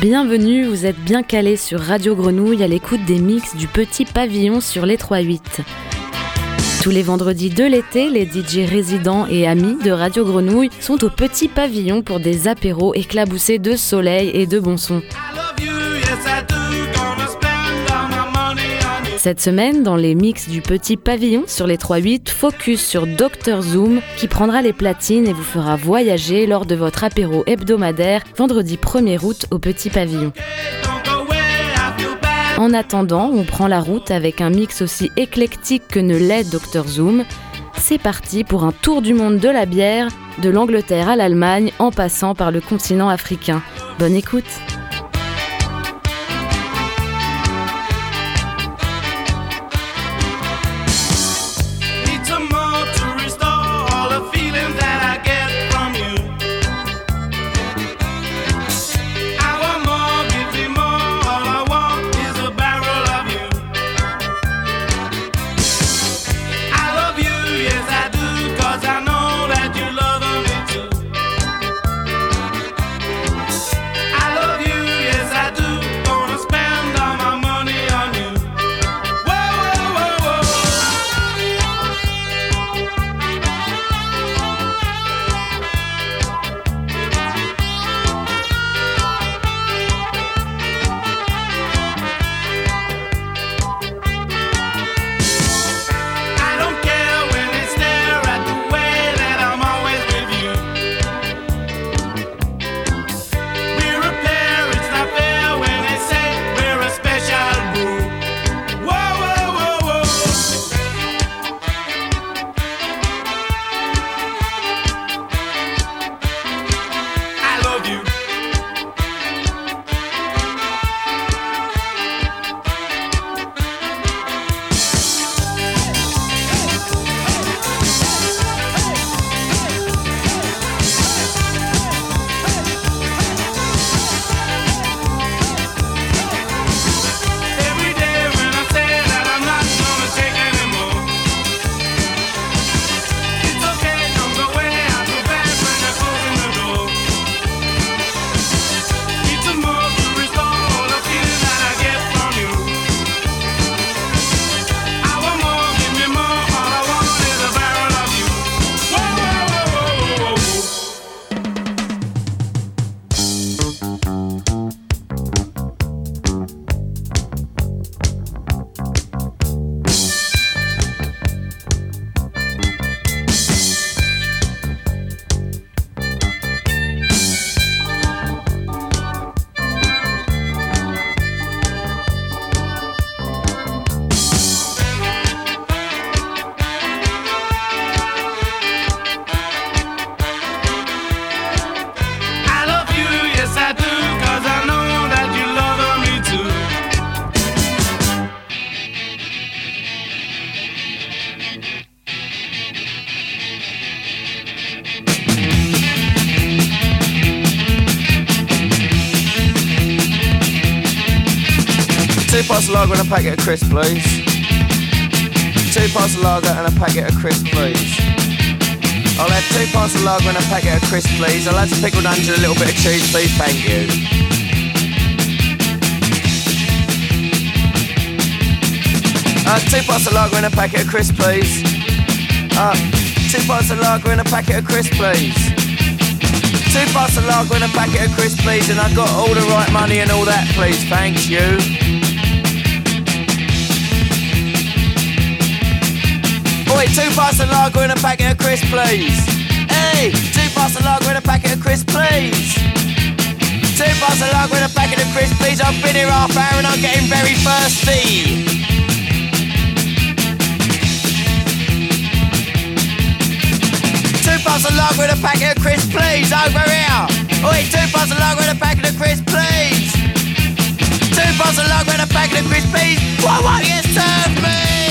Bienvenue, vous êtes bien calés sur Radio Grenouille à l'écoute des mix du Petit Pavillon sur les 3-8. Tous les vendredis de l'été, les DJ résidents et amis de Radio Grenouille sont au Petit Pavillon pour des apéros éclaboussés de soleil et de bon son. Cette semaine, dans les mix du Petit Pavillon sur les 3-8, focus sur Dr Zoom qui prendra les platines et vous fera voyager lors de votre apéro hebdomadaire vendredi 1er août au Petit Pavillon. En attendant, on prend la route avec un mix aussi éclectique que ne l'est Dr Zoom. C'est parti pour un tour du monde de la bière, de l'Angleterre à l'Allemagne en passant par le continent africain. Bonne écoute lager and a packet of crisps, please. Two pints of lager and a packet of crisps, please. I'll have two pints of lager and a packet of crisps, please. I'll have some pickled onions and a little bit of cheese, please. Thank you. Uh, two pints of lager and a packet of crisps, please. Uh, two pints of lager and a packet of crisps, please. Two pints of lager and a packet of crisps, please. And I got all the right money and all that, please. Thank you. Oi, two pints of lager and a packet of crisps, please. Hey, two pints of lager and a packet of crisps, please. Two pints of lager and a packet of crisps, please. I've been here half hour and I'm getting very thirsty. Two pints of lager and a packet of crisps, please. Over here. Oi, two pints of lager and a packet of crisps, please. Two pints of lager and a packet of crisps, please. Why won't you serve me?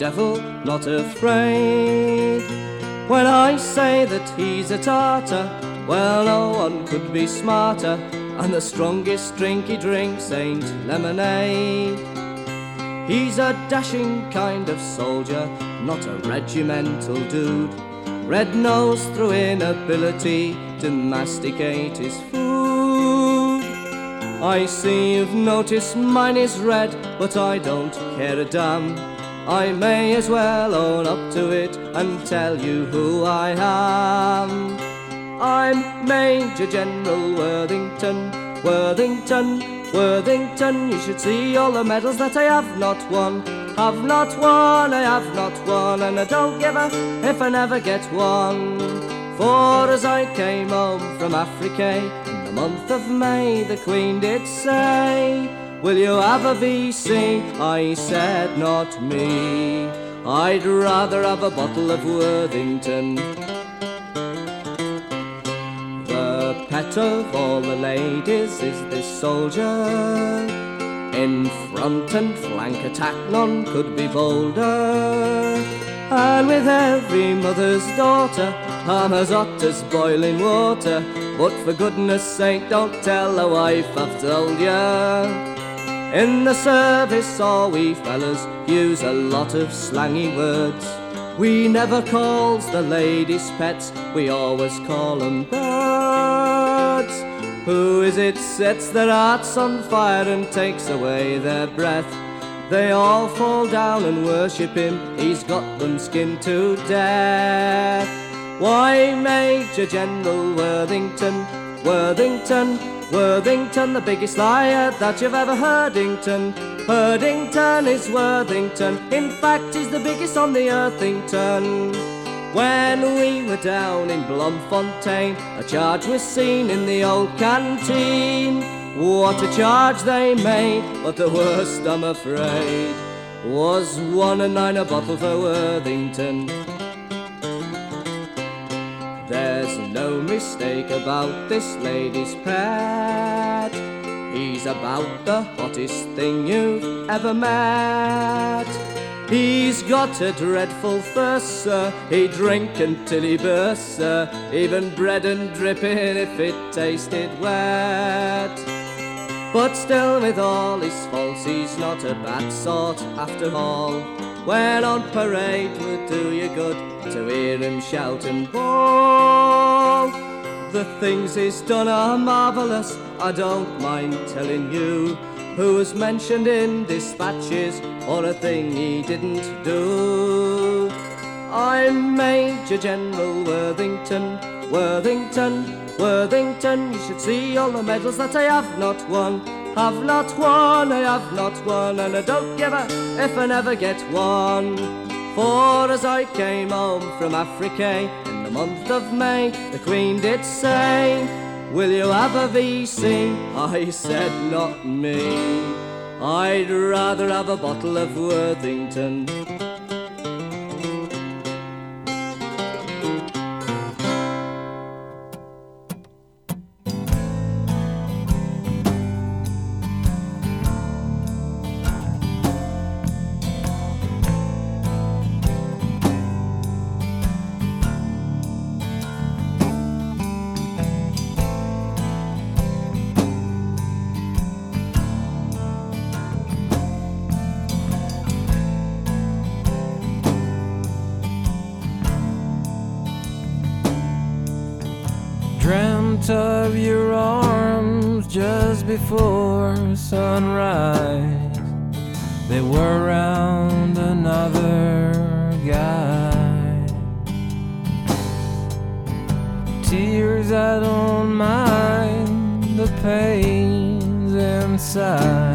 Devil, not afraid. When I say that he's a Tartar, well, no one could be smarter. And the strongest drink he drinks ain't lemonade. He's a dashing kind of soldier, not a regimental dude. Red nose through inability to masticate his food. I see you've noticed mine is red, but I don't care a damn. I may as well own up to it and tell you who I am. I'm Major General Worthington, Worthington, Worthington, you should see all the medals that I have not won. Have not won, I have not won, and I don't give a if I never get one. For as I came home from Africa in the month of May, the Queen did say, Will you have a VC? I said, Not me. I'd rather have a bottle of Worthington The pet of all the ladies is this soldier. In front and flank attack, none could be bolder. And with every mother's daughter, I'm as hot as boiling water. But for goodness sake, don't tell a wife I've told ya. In the service, all we fellas use a lot of slangy words. We never calls the ladies pets, we always call 'em birds. Who is it sets their hearts on fire and takes away their breath? They all fall down and worship him, he's got them skinned to death. Why, Major General Worthington, Worthington, Worthington, the biggest liar that you've ever heard. heardington. Herdington is Worthington, in fact, he's the biggest on the Earthington. When we were down in Bloemfontein, a charge was seen in the old canteen. What a charge they made, but the worst, I'm afraid, was one and nine a bottle for Worthington. There's no mistake about this lady's pet. He's about the hottest thing you've ever met. He's got a dreadful thirst, sir. He'd drink until he bursts, sir. Even bread and dripping if it tasted wet. But still, with all his faults, he's not a bad sort after all. When on parade would do you good to hear him shout and bawl. The things he's done are marvellous, I don't mind telling you. Who was mentioned in dispatches or a thing he didn't do? I'm Major General Worthington, Worthington, Worthington. You should see all the medals that I have not won. Have not won, I have not won, and I don't give a if I never get one. For as I came home from Africa in the month of May, the Queen did say, Will you have a VC? I said, Not me. I'd rather have a bottle of Worthington. Before sunrise. They were around another guy. Tears, I don't mind the pains inside.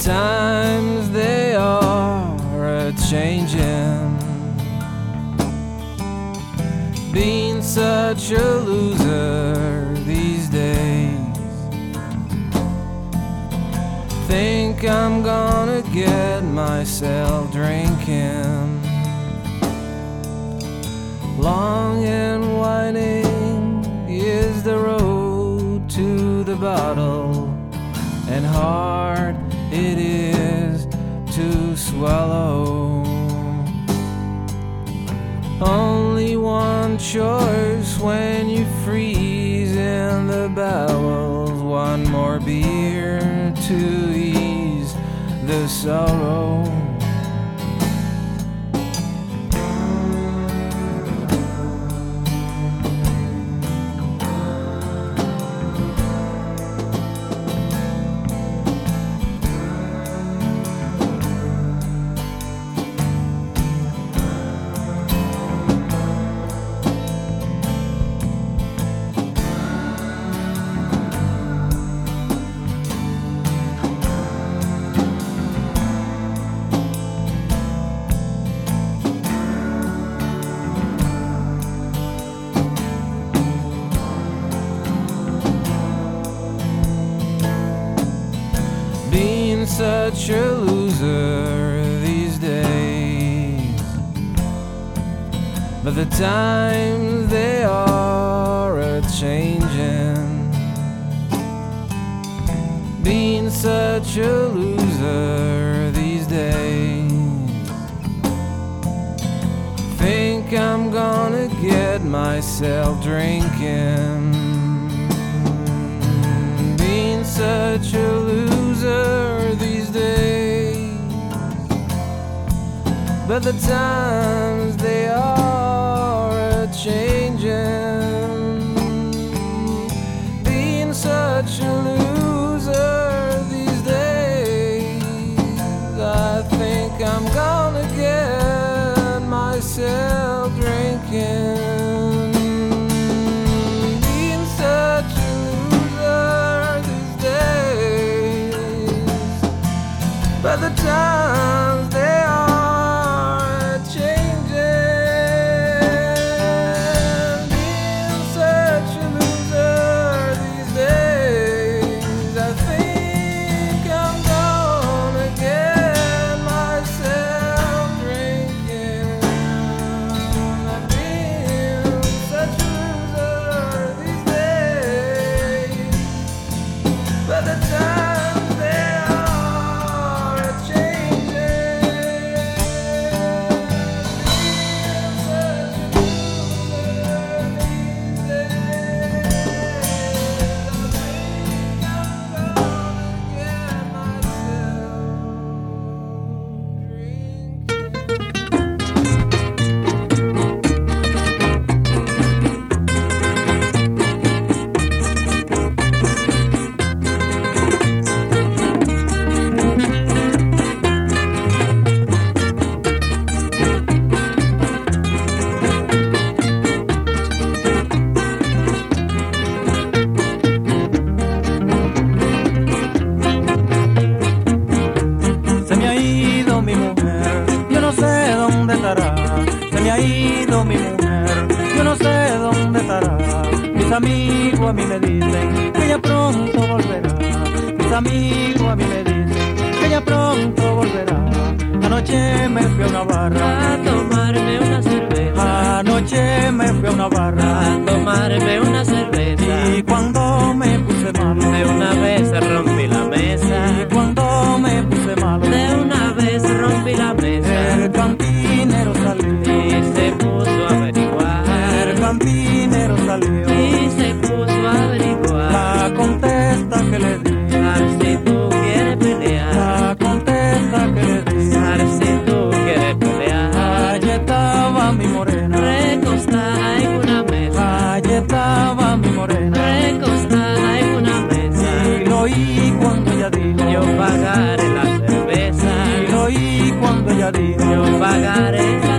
time. shores when you freeze in the bowels. One more beer to ease the sorrow. such a loser these days. But the times they are a changing. Being such a loser these days. Think I'm gonna get myself drinking. Being such a loser. but the times they are a changing. Being such a loser these days, I think I'm gonna get myself. pagaré la cerveza. Y oí cuando ella dijo, yo pagaré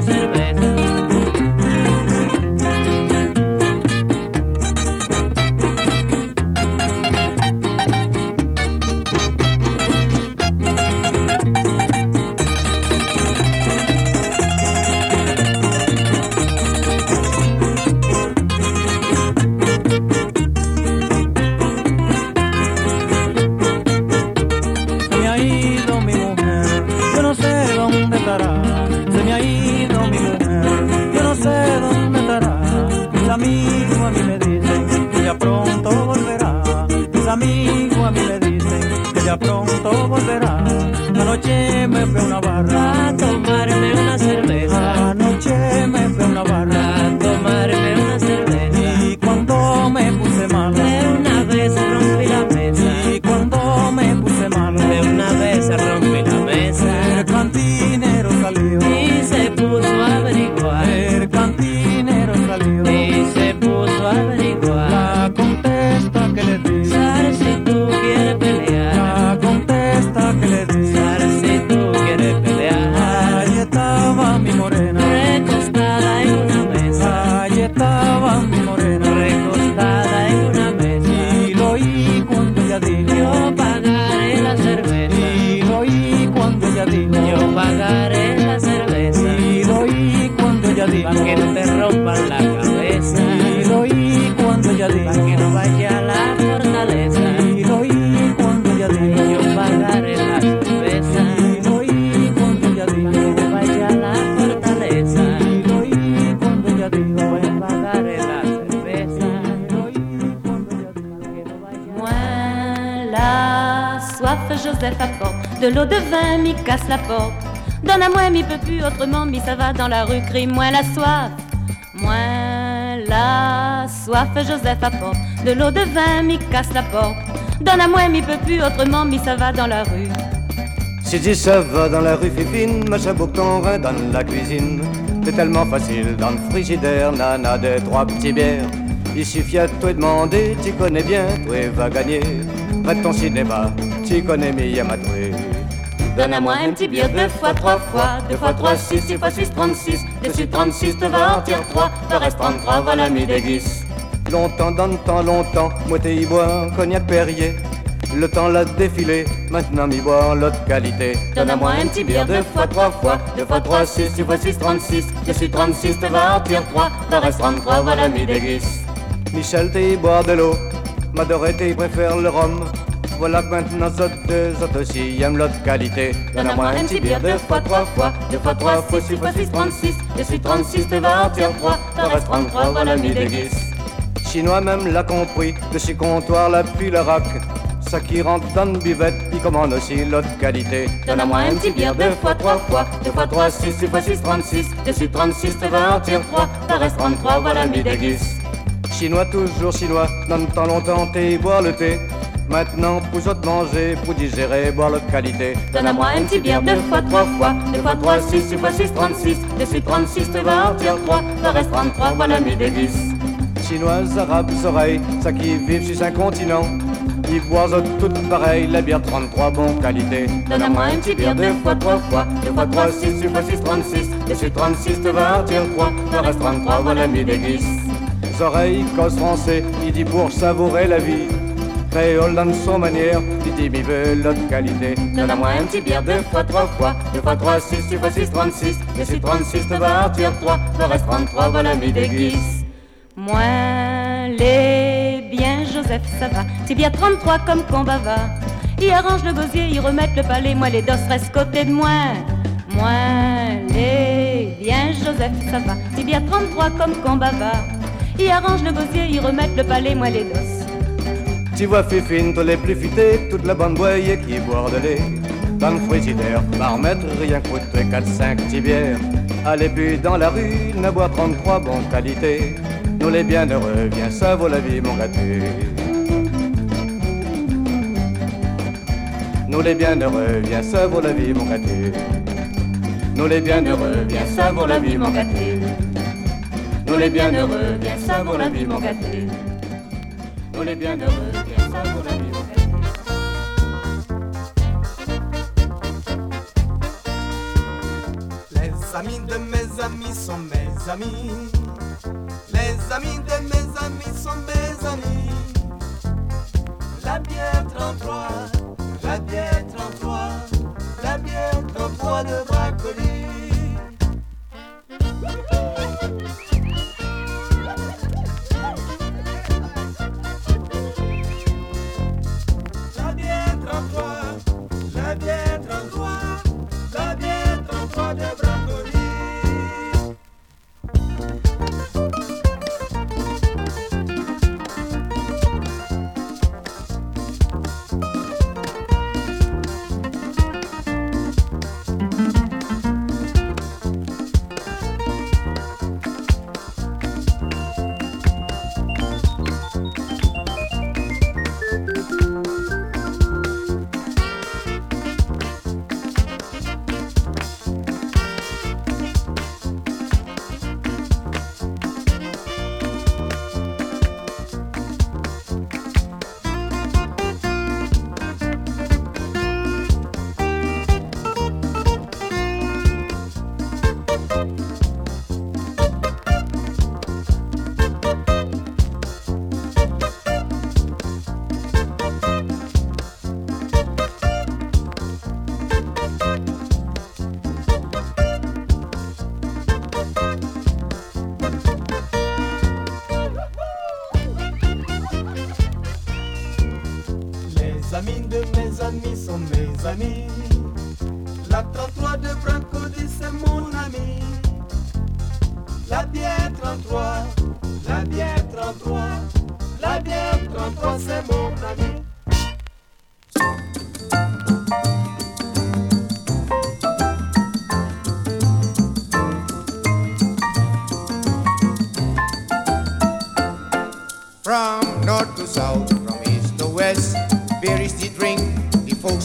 de l'eau de vin, mi casse la porte. Donne à moi, mi peut plus autrement, mi ça va dans la rue, crie moins la soif. Moins la soif, Joseph apporte de l'eau de vin, mi casse la porte. Donne à moi, mi peut plus autrement, mi ça va dans la rue. Si tu ça va dans la rue Fifine, ma chabouk ton vin dans la cuisine. C'est tellement facile dans le frigidaire, nana de trois petits bières. Il suffit à toi demander, tu connais bien, toi va gagner. Va ton cinéma, tu connais Mia Matoué. Donne à moi un petit bière deux fois, trois fois, deux fois trois, six, six fois six, trente-six. Dessus trente-six, te va en tire trois, te reste trente-trois, voilà mi déguise. Longtemps dans le temps, longtemps, moi t'es y boire, cognac Perrier. Le temps l'a défilé, maintenant m'y boire l'autre qualité. Donne à moi un petit bière deux fois, trois fois, deux fois trois, six, six fois six, trente-six. Dessus trente-six, te va en tire trois, te reste trente-trois, voilà mi déguise. Michel t'es y boire de l'eau, t'y préfère le rhum. Voilà que maintenant ça deux autres aussi aiment l'autre qualité. Donne à moi un petit bière deux fois, trois fois, deux fois trois, fois six fois six, trente-six. Dessus trente-six, te va en tire trois, te reste trente-trois, voilà mi déguise. Chinois même l'a compris, de chez comptoir la puis le rack. Ça qui rentre dans le buvette, il commande aussi l'autre qualité. Donne à moi un petit bière deux fois, trois fois, deux fois trois, six, six fois six, trente-six. Dessus trente-six, te va en tire trois, te reste trente-trois, voilà mi déguise. Chinois toujours chinois, le temps longtemps t'es boire le thé. Maintenant, pour autres manger, pour digérer, boire l'autre qualité. Donne à moi un petit bière deux fois, trois fois, deux fois trois, six, six fois six, trente-six. Dessus trente-six, te va en tire trois, te reste trente-trois, voilà mi déguise. Chinoises, arabes, oreilles, ça qui vivent sur un continent. Ils boivent toutes pareilles, la bière 33, bon qualité. Donne à moi un petit bière deux fois, trois fois, deux fois trois, six, six fois six, trente-six. Dessus trente-six, te va en tire trois, te reste trente-trois, voilà mi déguise. Les oreilles, cause français, il dit pour savourer la vie. Créole dans son manière, il dit mi veut l'autre qualité. Donne à moi un petit bière deux fois, trois fois, deux fois trois, six, six fois six, trente-six. Dessus trente-six, te va tire trois, te reste trente-trois, voilà mi déguise. Moins les biens, Joseph, ça va. C'est bien 33 comme combat va. Il arrange le gosier, il remettent le palais, moi les dos restent côté de moi. Moins les biens, Joseph, ça va. C'est bien 33 comme combat va. Il arrange le gosier, il remettent le palais, moi les dos. Tu vois Fifine, tous les plus futés, toute la bande boyée qui de lait. Dans le frigidaire, par mètre, rien coûte 4-5 petits bières. Allez, puis dans la rue, ne boire 33 bonnes qualités. Nous les bienheureux, viens, ça vaut la vie, mon gâté. Nous les bienheureux, viens, ça vaut la vie, mon gâté. Nous les bienheureux, viens, ça vaut la vie, mon gâté. Nous les bienheureux, viens, ça vaut la vie, mon gâté. Nous les bienheureux, amis de mes amis sont mes amis. Les amis de mes amis sont mes amis. La bière 33, la bière 33, la bière 33 de bracoli.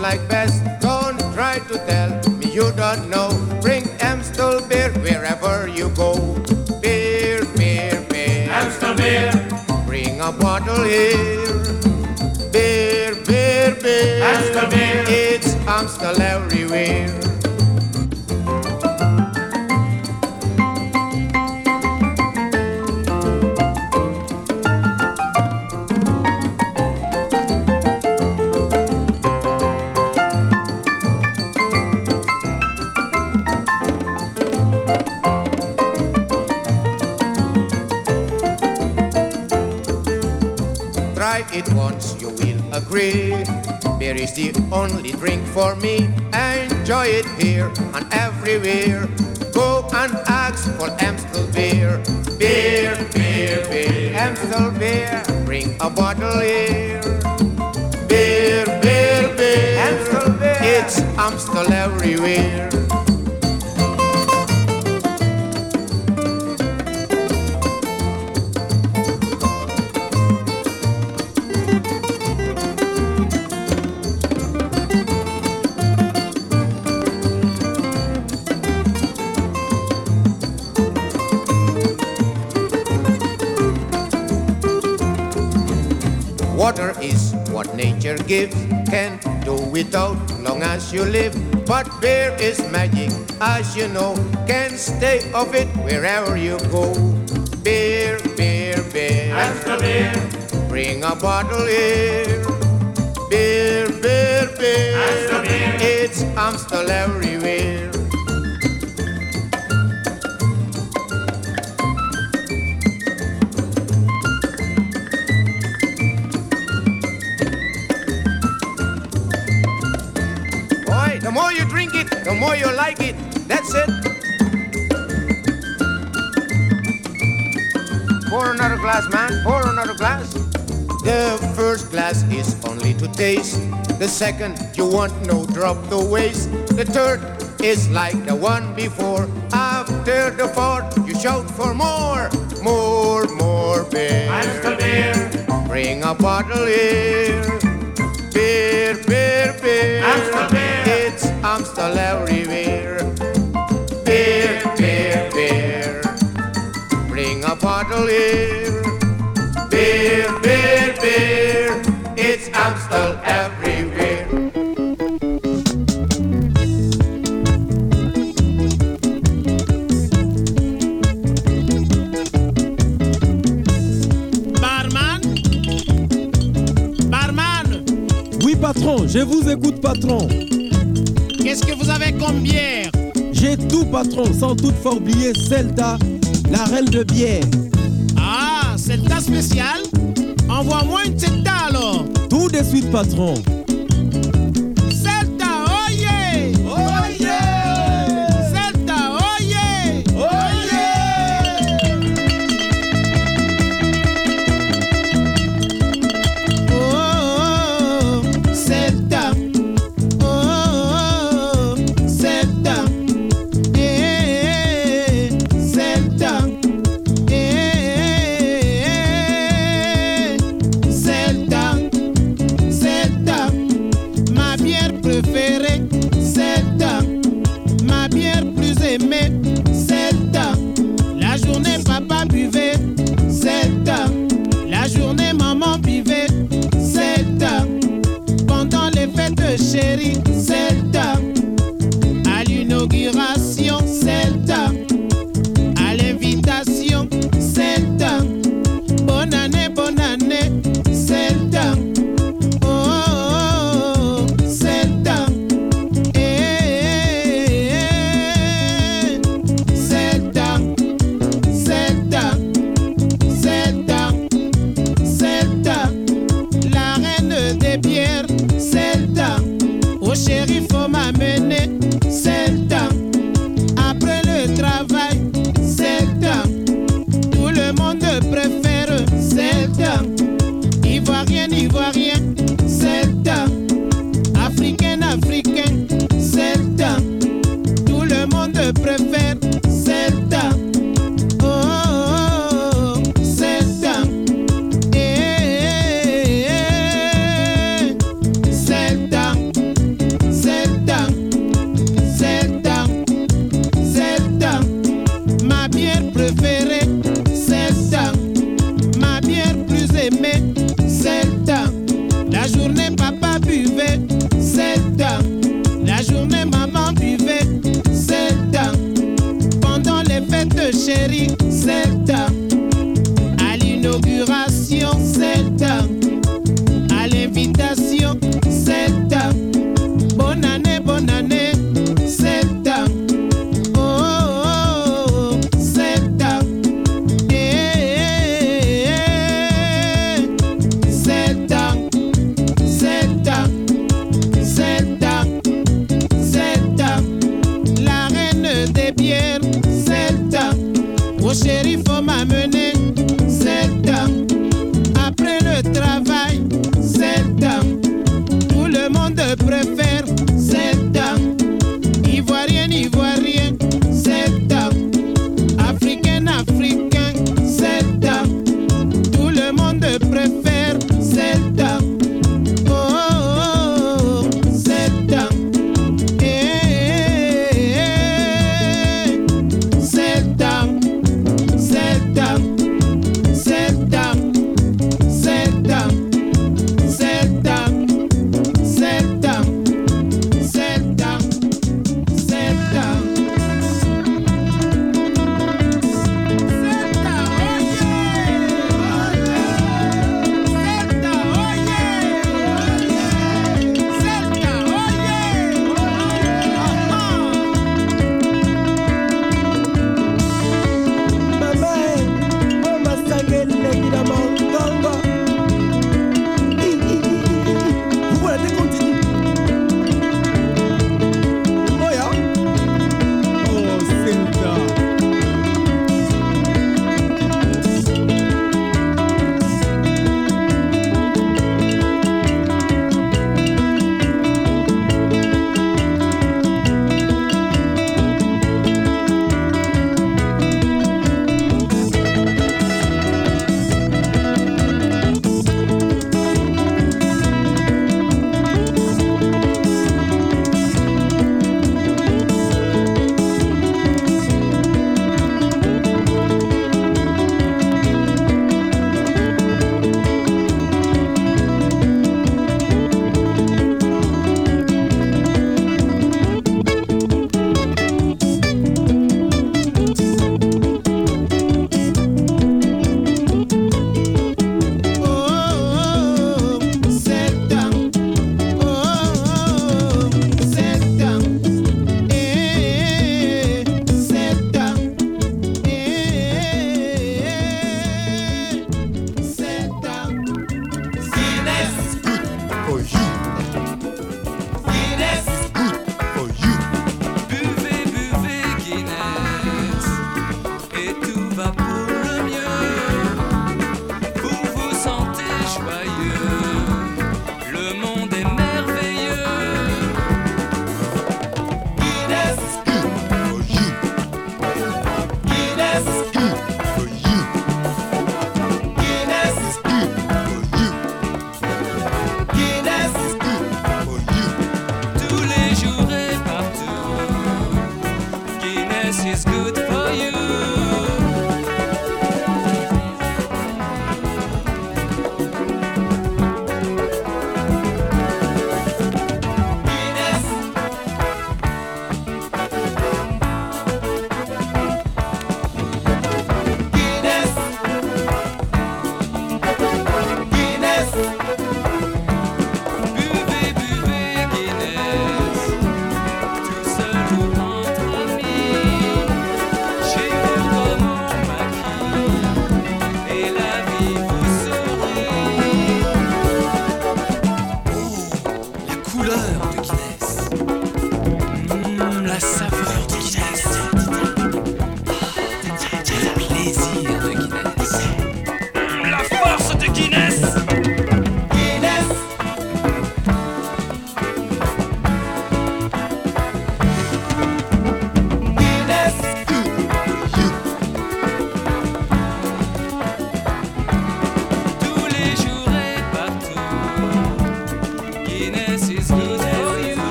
Like best. Don't try to tell me you don't know. Bring Amstel beer wherever you go. Beer, beer, beer. Amstel beer. Bring a bottle here. Beer, beer, beer. Amstel beer. It's Amstel everywhere. Only drink for me. Enjoy it here and everywhere. Go and ask for Amstel beer. Beer, beer, beer. Amstel beer. Bring a bottle here. Beer, beer, beer. Amstel beer. It's Amstel everywhere. But beer is magic, as you know. Can't stay off it wherever you go. Beer, beer, beer. Amstel beer. Bring a bottle here. Beer, beer, beer. Amstel beer. It's Amstel everywhere. More you drink it, the more you like it. That's it. Pour another glass, man. Pour another glass. The first glass is only to taste. The second, you want no drop to waste. The third is like the one before. After the fourth, you shout for more. More, more beer. Amstel beer. Bring a bottle here. Beer, beer, beer. Amstel beer. It's Amstel everywhere. Beer, beer, beer. Bring a bottle here. Beer, beer, beer. It's Amstel everywhere. Barman? Barman? Oui, patron, je vous écoute, patron. Avez comme bière J'ai tout, patron, sans toutefois oublier Zelda, la reine de bière. Ah, tas spécial Envoie-moi une Zelda alors Tout de suite, patron. aimer, c'est temps. La journée, papa buvait, c'est le temps. La journée, maman buvait, c'est le temps. Pendant les fêtes, chérie, c'est le temps.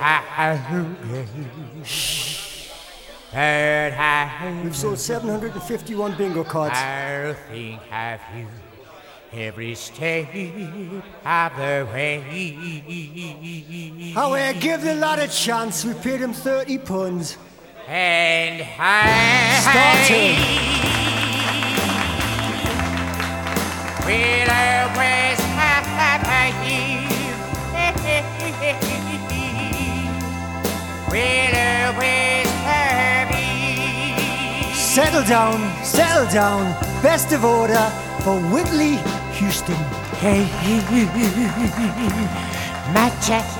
I I We've sold 751 bingo cards. I'll think of you every step of the way. However, give the lad a chance. We paid him 30 punds. And I Starting. Will always have you. will always have you. Settle down, settle down. Best of order for Whitney Houston. Hey, my child.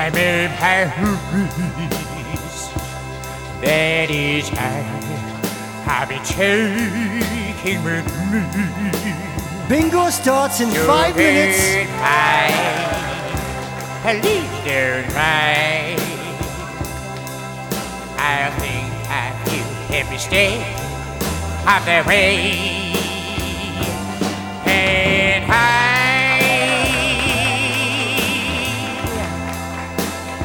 Memories. That is I've been taking with me. Bingo starts in five minutes. At least there's right. I think I feel every step of the way.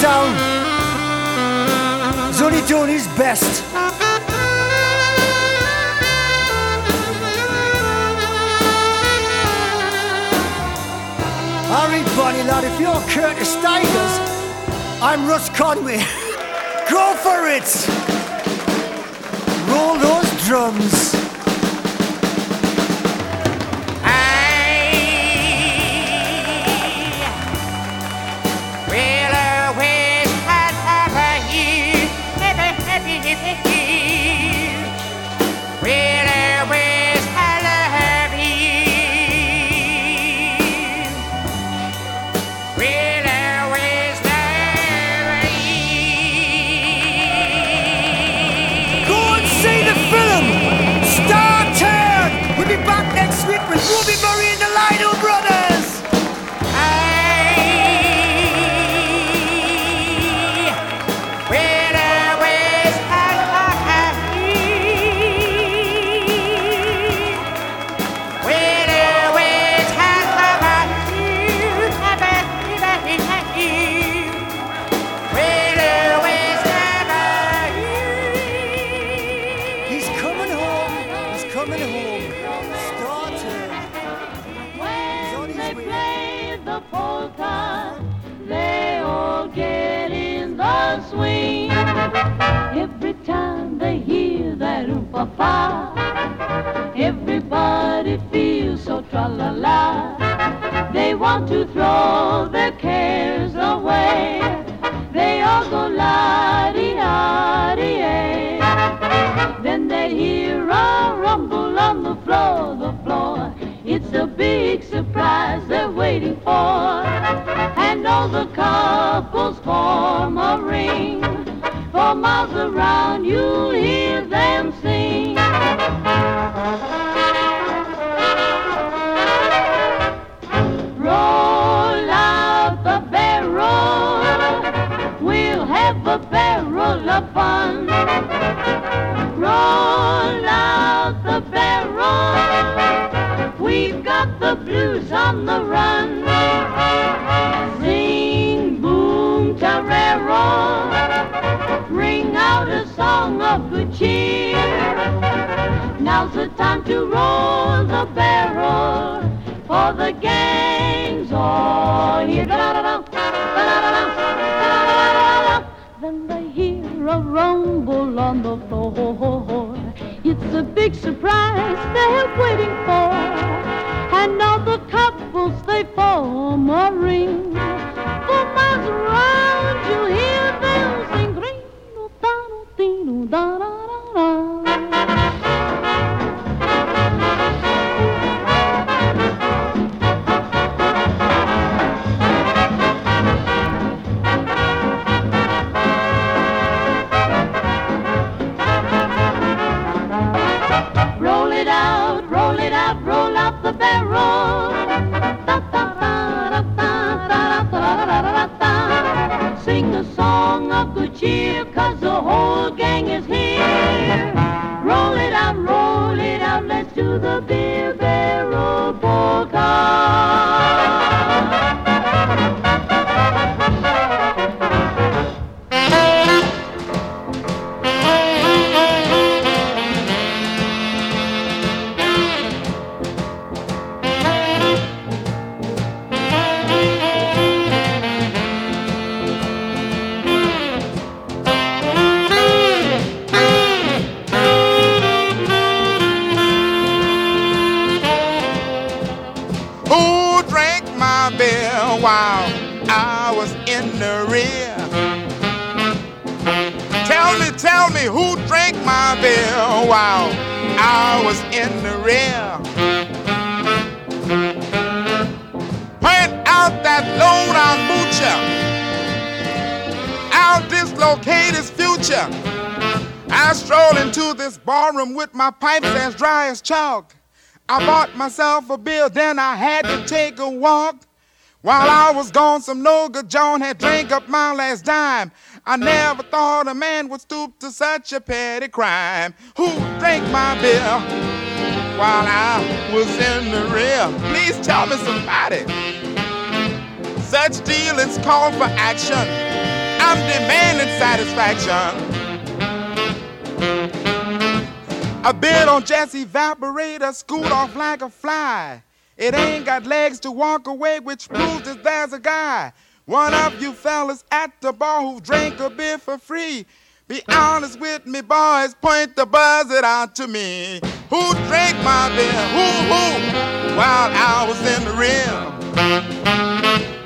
down. He's only doing his best. Harry Bonnie lad, if you're Curtis Stigers, I'm Russ Conway. Go for it! Roll those drums. Hear a big surprise they're waiting for. And all the couples, they form a ring. For miles around, you hear them sing da da da. Dislocate his future. I stroll into this barroom with my pipes as dry as chalk. I bought myself a beer, then I had to take a walk. While I was gone, some no good John had drank up my last dime. I never thought a man would stoop to such a petty crime. Who drank my beer while I was in the rear? Please tell me somebody. Such dealings call for action. I'm demanding satisfaction. A bit on Jesse Evaporator, scoot off like a fly. It ain't got legs to walk away, which proves that there's a guy. One of you fellas at the bar who drank a beer for free. Be honest with me, boys, point the buzzard out to me. Who drank my beer? Who, who? While I was in the rim.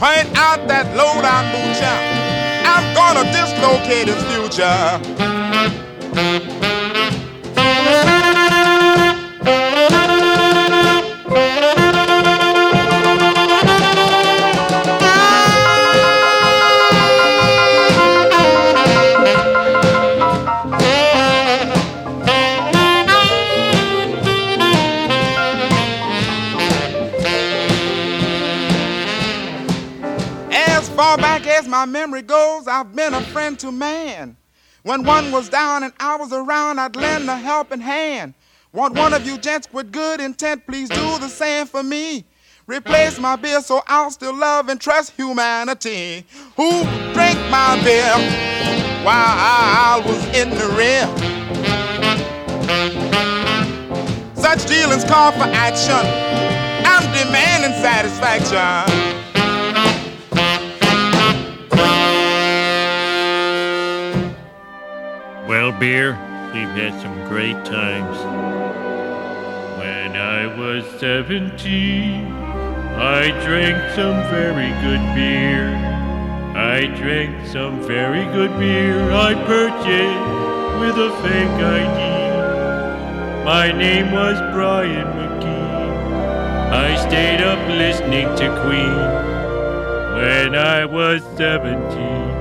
Point out that low down butcher. I'm gonna dislocate his future. My memory goes, I've been a friend to man. When one was down and I was around, I'd lend a helping hand. Want one of you gents with good intent, please do the same for me. Replace my beer so I'll still love and trust humanity. Who drank my beer while I was in the rear? Such dealings call for action. I'm demanding satisfaction. Well, beer, we've had some great times. When I was 17, I drank some very good beer. I drank some very good beer I purchased with a fake ID. My name was Brian McGee. I stayed up listening to Queen when I was 17.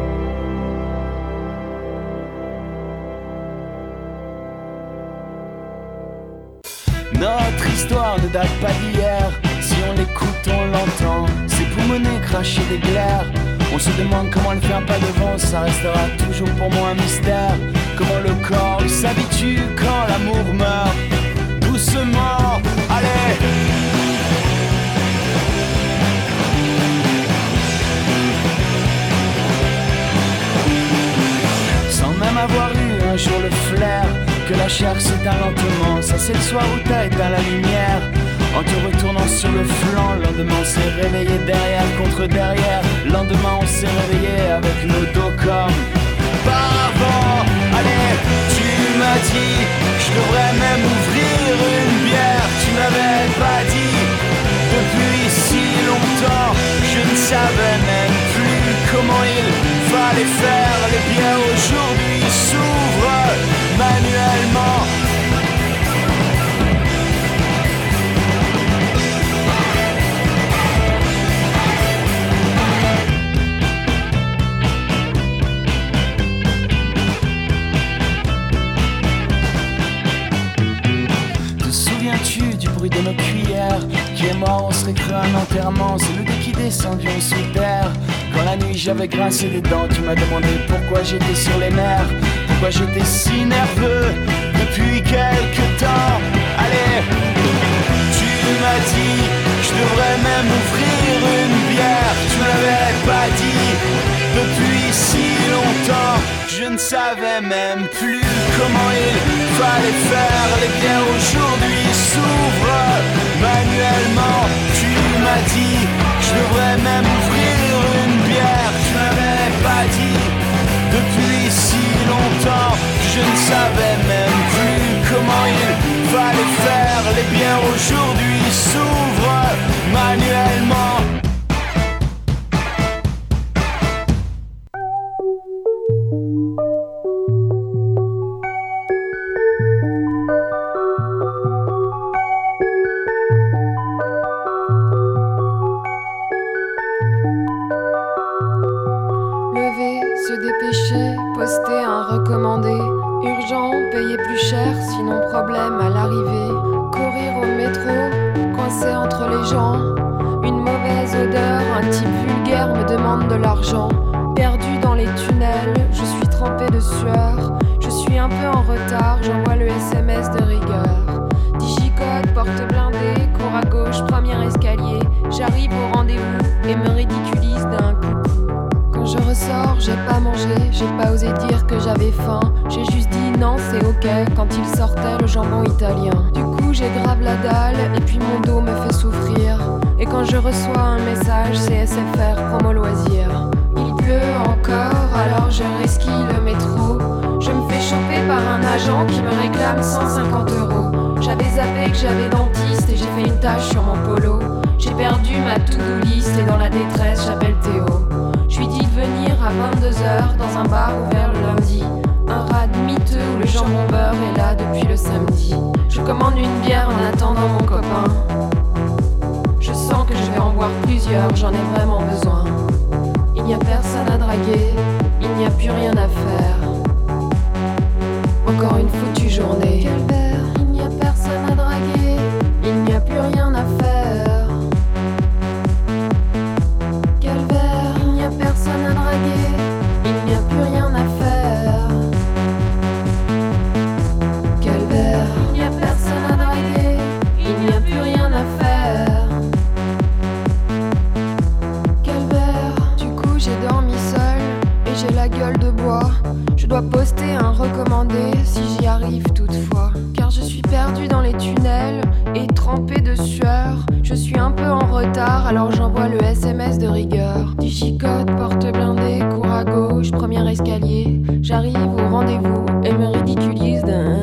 Notre histoire ne date pas d'hier. Si on l'écoute, on l'entend. Ses poumonnets cracher des glaires. On se demande comment elle fait un pas devant. Ça restera toujours pour moi un mystère. Comment le corps s'habitue quand l'amour meurt. Doucement, allez. Sans même avoir eu un jour le flair que la chair s'éteint lentement. Ça, c'est le soir où t'as éteint la lumière. En te retournant sur le flanc, lendemain on s'est réveillé derrière contre derrière. Lendemain on s'est réveillé avec nos dos comme par. Allez, tu m'as dit, je devrais même ouvrir une bière. Tu m'avais pas dit depuis si longtemps. Je ne savais même plus comment il fallait faire. Les bières aujourd'hui s'ouvrent. C'est nous deux qui descendions sous terre. Quand la nuit j'avais grincé des dents, tu m'as demandé pourquoi j'étais sur les nerfs. Pourquoi j'étais si nerveux depuis quelque temps. Allez, tu m'as dit, je devrais même ouvrir une bière. Tu l'avais pas dit depuis si longtemps. Je ne savais même plus comment il fallait faire. Les bières aujourd'hui s'ouvrent manuellement. M'as dit, je devrais même ouvrir une bière. Tu m'avais pas dit depuis si longtemps. Je ne savais même plus comment il fallait faire. Les bières aujourd'hui s'ouvrent manuellement. J'ai juste dit non, c'est ok quand il sortait le jambon italien. Du coup, j'ai grave la dalle et puis mon dos me fait souffrir. Et quand je reçois un message, c'est SFR promo loisir. Il pleut encore, alors je resquille le métro. Je me fais choper par un agent qui me réclame 150 euros. J'avais zappé que j'avais dentiste et j'ai fait une tache sur mon polo. J'ai perdu ma to-do list et dans la détresse, j'appelle Théo. Je lui dis de venir à 22h dans un bar ouvert le lundi. Un rad miteux où le jambon beurre est là depuis le samedi. Je commande une bière en attendant mon copain. Je sens que je vais en boire plusieurs, j'en ai vraiment besoin. Il n'y a personne à draguer, il n'y a plus rien à faire. Encore une foutue journée. J'arrive au rendez-vous et me ridiculise d'un.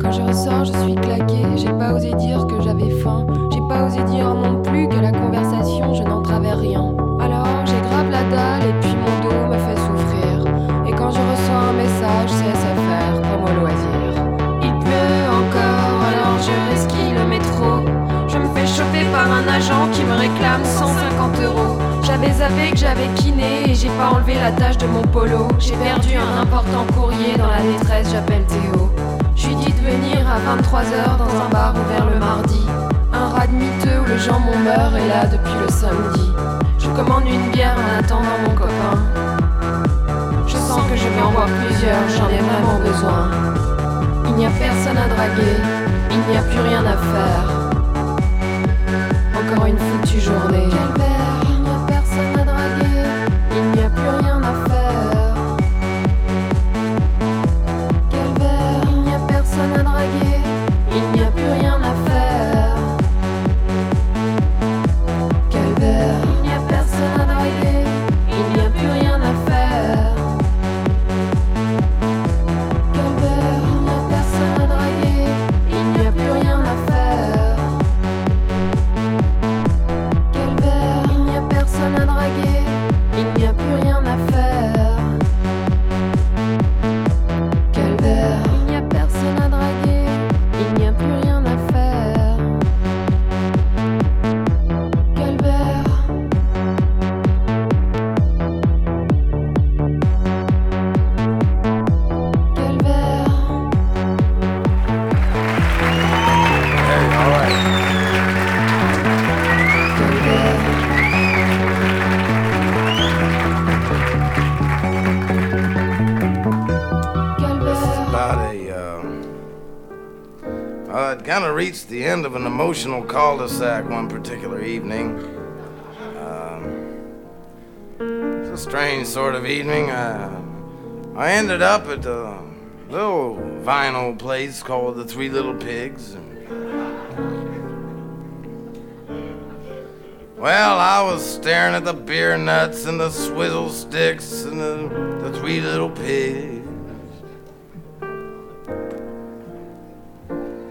Quand je ressors, je suis claqué. J'ai pas osé dire que j'avais faim. J'ai pas osé dire non plus que la conversation, je n'en travers rien. Alors j'ai grave la dalle et puis mon dos me fait souffrir. Et quand je reçois un message, c'est SFR, comme au loisir. Il pleut encore, alors je resquille le métro. Je me fais choper par un agent qui me réclame 150 euros. Zappé que j'avais kiné et j'ai pas enlevé la tache de mon polo. J'ai perdu un important courrier dans la détresse, j'appelle Théo. Je lui dis de venir à 23h dans un bar ouvert le mardi. Un rad miteux où le jambon meurt est là depuis le samedi. Je commande une bière en attendant mon copain. Je sens que je vais en boire plusieurs, j'en ai vraiment besoin. Il n'y a personne à draguer, il n'y a plus rien à faire. Encore une foutue journée. Reached the end of an emotional cul-de-sac one particular evening. Um, it's a strange sort of evening. I, I ended up at a little vinyl place called the Three Little Pigs. Well, I was staring at the beer nuts and the swizzle sticks and the, the Three Little Pigs.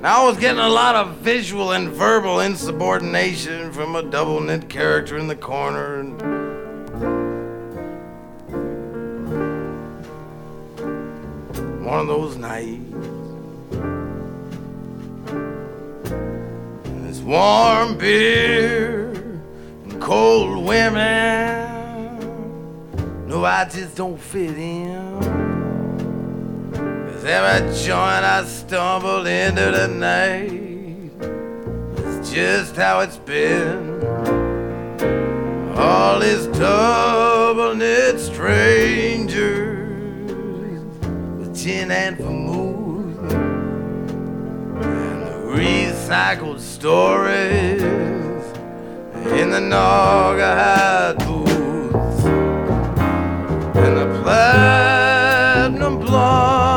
I was getting a lot of visual and verbal insubordination from a double knit character in the corner. And one of those nights, and it's warm beer and cold women. No, I just don't fit in. Every joint I stumbled into tonight is just how it's been. All these double knit strangers with gin and vermouth and the recycled stories in the Naugahyde booths. And the platinum blondes and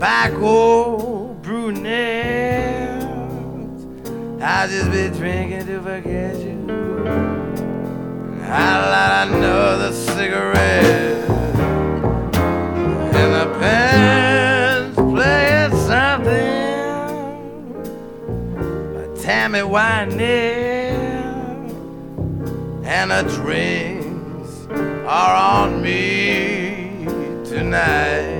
tobacco brunette. I just be drinking to forget you. I light another cigarette and the band's playing something by Tammy Wynette and the drinks are on me tonight.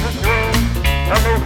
Tears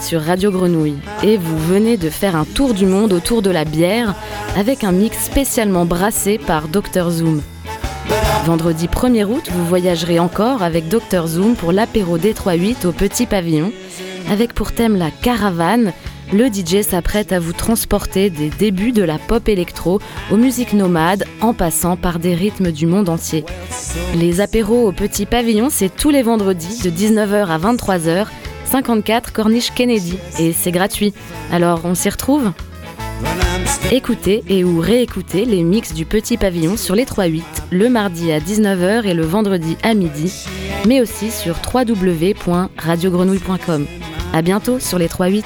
sur Radio Grenouille et vous venez de faire un tour du monde autour de la bière avec un mix spécialement brassé par Dr Zoom. Vendredi 1er août, vous voyagerez encore avec Dr Zoom pour l'apéro Détroit 8 au Petit Pavillon avec pour thème la caravane le DJ s'apprête à vous transporter des débuts de la pop électro aux musiques nomades en passant par des rythmes du monde entier. Les apéros au Petit Pavillon, c'est tous les vendredis de 19h à 23h, 54 Corniche Kennedy, et c'est gratuit. Alors on s'y retrouve? Écoutez et ou réécoutez les mix du Petit Pavillon sur les 3-8 le mardi à 19h et le vendredi à midi, mais aussi sur www.radiogrenouille.com. A bientôt sur les 3-8